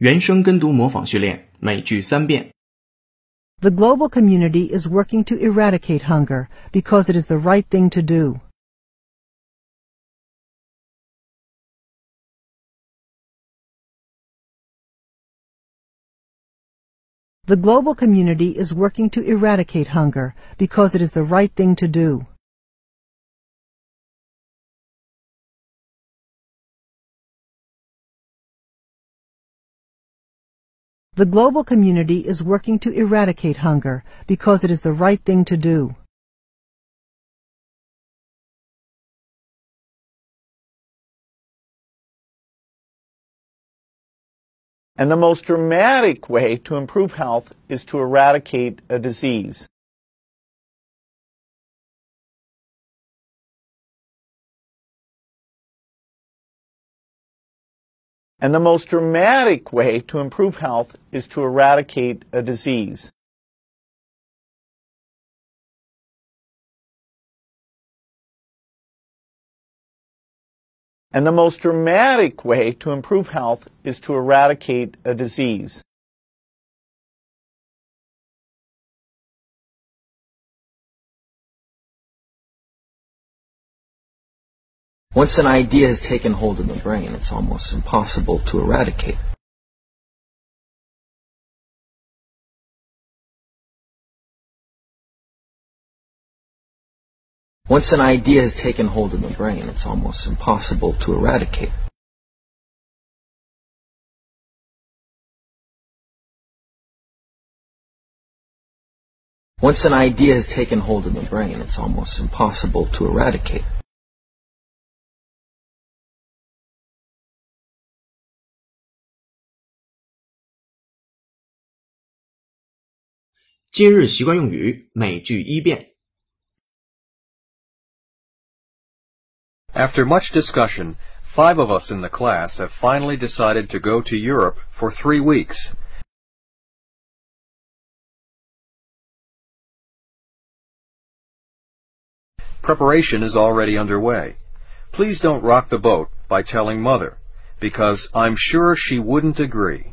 原声跟读模仿训练，每句三遍。 The global community is working to eradicate hunger because it is the right thing to do. The global community is working to eradicate hunger because it is the right thing to do. The global community is working to eradicate hunger because it is the right thing to do. And the most dramatic way to improve health is to eradicate a disease. And the most dramatic way to improve health is to eradicate a disease. And the most dramatic way to improve health is to eradicate a disease. Once an idea has taken hold in the brain, it's almost impossible to eradicate. Once an idea has taken hold in the brain, it's almost impossible to eradicate. Once an idea has taken hold of the brain, it's almost impossible to eradicate.《今日习惯用语》每句一遍。 After much discussion, five of us in the class have finally decided to go to Europe for three weeks. Preparation is already underway. Please don't rock the boat by telling Mother, because I'm sure she wouldn't agree.